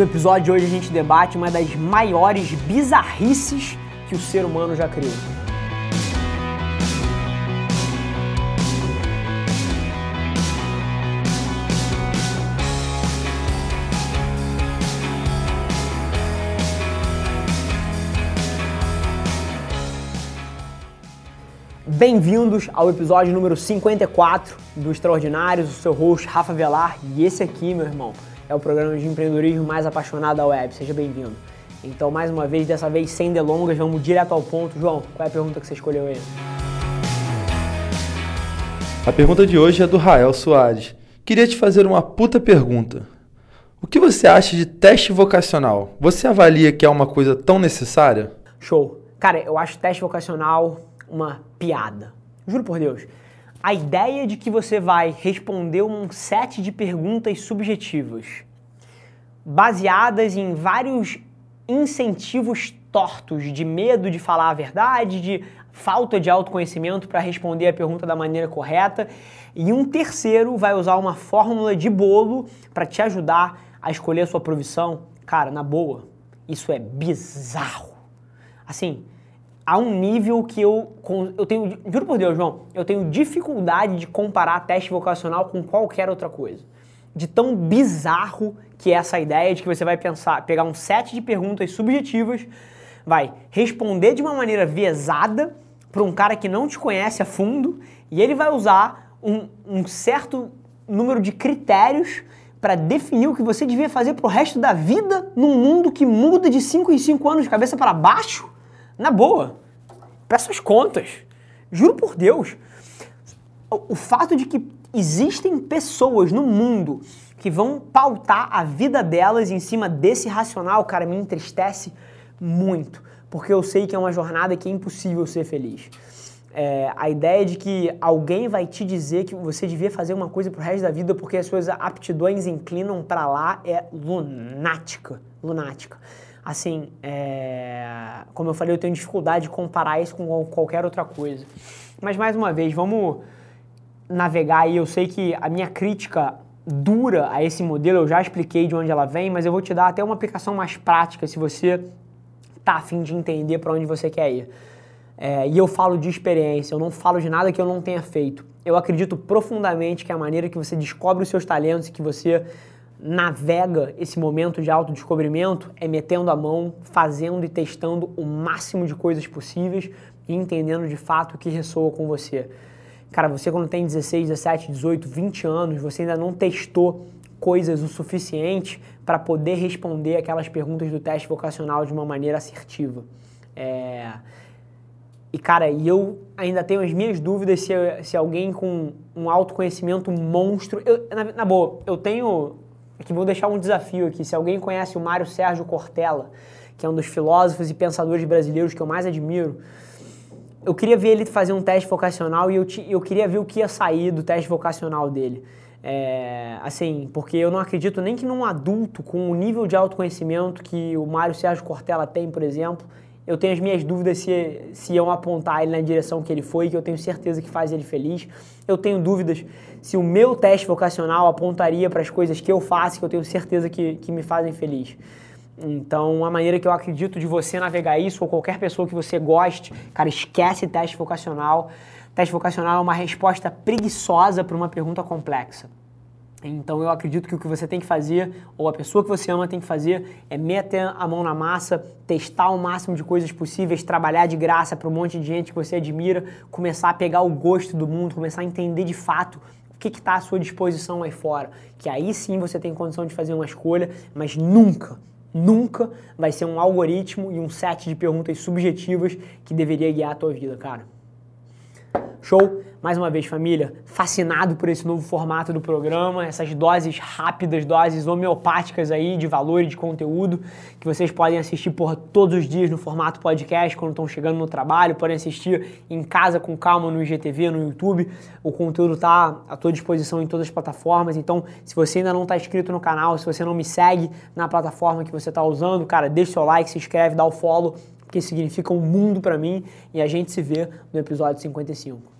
No episódio de hoje a gente debate uma das maiores bizarrices que o ser humano já criou. Bem-vindos ao episódio número 54 do Extraordinários, o seu host Rafa Velar e esse aqui, meu irmão, é o programa de empreendedorismo mais apaixonado da web. Seja bem-vindo. Então, mais uma vez, dessa vez sem delongas, vamos direto ao ponto. João, qual é a pergunta que você escolheu aí? A pergunta de hoje é do Rael Soares. Queria te fazer uma puta pergunta. O que você acha de teste vocacional? Você avalia que é uma coisa tão necessária? Show. Cara, eu acho teste vocacional uma piada. Juro por Deus. A ideia de que você vai responder um set de perguntas subjetivas, baseadas em vários incentivos tortos de medo de falar a verdade, de falta de autoconhecimento para responder a pergunta da maneira correta, e um terceiro vai usar uma fórmula de bolo para te ajudar a escolher a sua profissão. Cara, na boa, isso é bizarro. Assim, a um nível que eu, eu tenho, juro por Deus, João, eu tenho dificuldade de comparar teste vocacional com qualquer outra coisa. De tão bizarro que é essa ideia de que você vai pensar, pegar um set de perguntas subjetivas, vai responder de uma maneira viesada para um cara que não te conhece a fundo e ele vai usar um, um certo número de critérios para definir o que você devia fazer pro resto da vida num mundo que muda de 5 em 5 anos de cabeça para baixo? Na boa. Peço as contas. Juro por Deus. O fato de que existem pessoas no mundo que vão pautar a vida delas em cima desse racional, cara, me entristece muito. Porque eu sei que é uma jornada que é impossível ser feliz. É, a ideia de que alguém vai te dizer que você devia fazer uma coisa pro resto da vida porque as suas aptidões inclinam para lá é lunática. Lunática. Assim, é... como eu falei, eu tenho dificuldade de comparar isso com qualquer outra coisa. Mas mais uma vez, vamos navegar aí. Eu sei que a minha crítica dura a esse modelo, eu já expliquei de onde ela vem, mas eu vou te dar até uma aplicação mais prática se você tá afim de entender para onde você quer ir. É, e eu falo de experiência, eu não falo de nada que eu não tenha feito. Eu acredito profundamente que a maneira que você descobre os seus talentos e que você navega esse momento de autodescobrimento é metendo a mão, fazendo e testando o máximo de coisas possíveis e entendendo de fato o que ressoa com você. Cara, você quando tem 16, 17, 18, 20 anos, você ainda não testou coisas o suficiente para poder responder aquelas perguntas do teste vocacional de uma maneira assertiva. É... E, cara, e eu ainda tenho as minhas dúvidas se, se alguém com um autoconhecimento monstro. Eu, na, na boa, eu tenho Aqui vou deixar um desafio aqui. Se alguém conhece o Mário Sérgio Cortella, que é um dos filósofos e pensadores brasileiros que eu mais admiro, eu queria ver ele fazer um teste vocacional e eu, eu queria ver o que ia sair do teste vocacional dele. É, assim, porque eu não acredito nem que num adulto com o nível de autoconhecimento que o Mário Sérgio Cortella tem, por exemplo, eu tenho as minhas dúvidas se, se iam apontar ele na direção que ele foi, que eu tenho certeza que faz ele feliz. Eu tenho dúvidas se o meu teste vocacional apontaria para as coisas que eu faço, que eu tenho certeza que, que me fazem feliz. Então, a maneira que eu acredito de você navegar isso, ou qualquer pessoa que você goste, cara, esquece teste vocacional. Teste vocacional é uma resposta preguiçosa para uma pergunta complexa. Então eu acredito que o que você tem que fazer, ou a pessoa que você ama tem que fazer, é meter a mão na massa, testar o máximo de coisas possíveis, trabalhar de graça para um monte de gente que você admira, começar a pegar o gosto do mundo, começar a entender de fato o que está à sua disposição aí fora. Que aí sim você tem condição de fazer uma escolha, mas nunca, nunca vai ser um algoritmo e um set de perguntas subjetivas que deveria guiar a tua vida, cara. Show? Mais uma vez, família, fascinado por esse novo formato do programa, essas doses rápidas, doses homeopáticas aí de valor e de conteúdo que vocês podem assistir por todos os dias no formato podcast quando estão chegando no trabalho, podem assistir em casa com calma no IGTV, no YouTube. O conteúdo está à tua disposição em todas as plataformas. Então, se você ainda não está inscrito no canal, se você não me segue na plataforma que você está usando, cara, deixa o seu like, se inscreve, dá o follow, porque significa um mundo para mim e a gente se vê no episódio 55.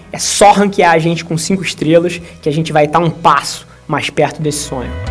É só ranquear a gente com 5 estrelas que a gente vai estar um passo mais perto desse sonho.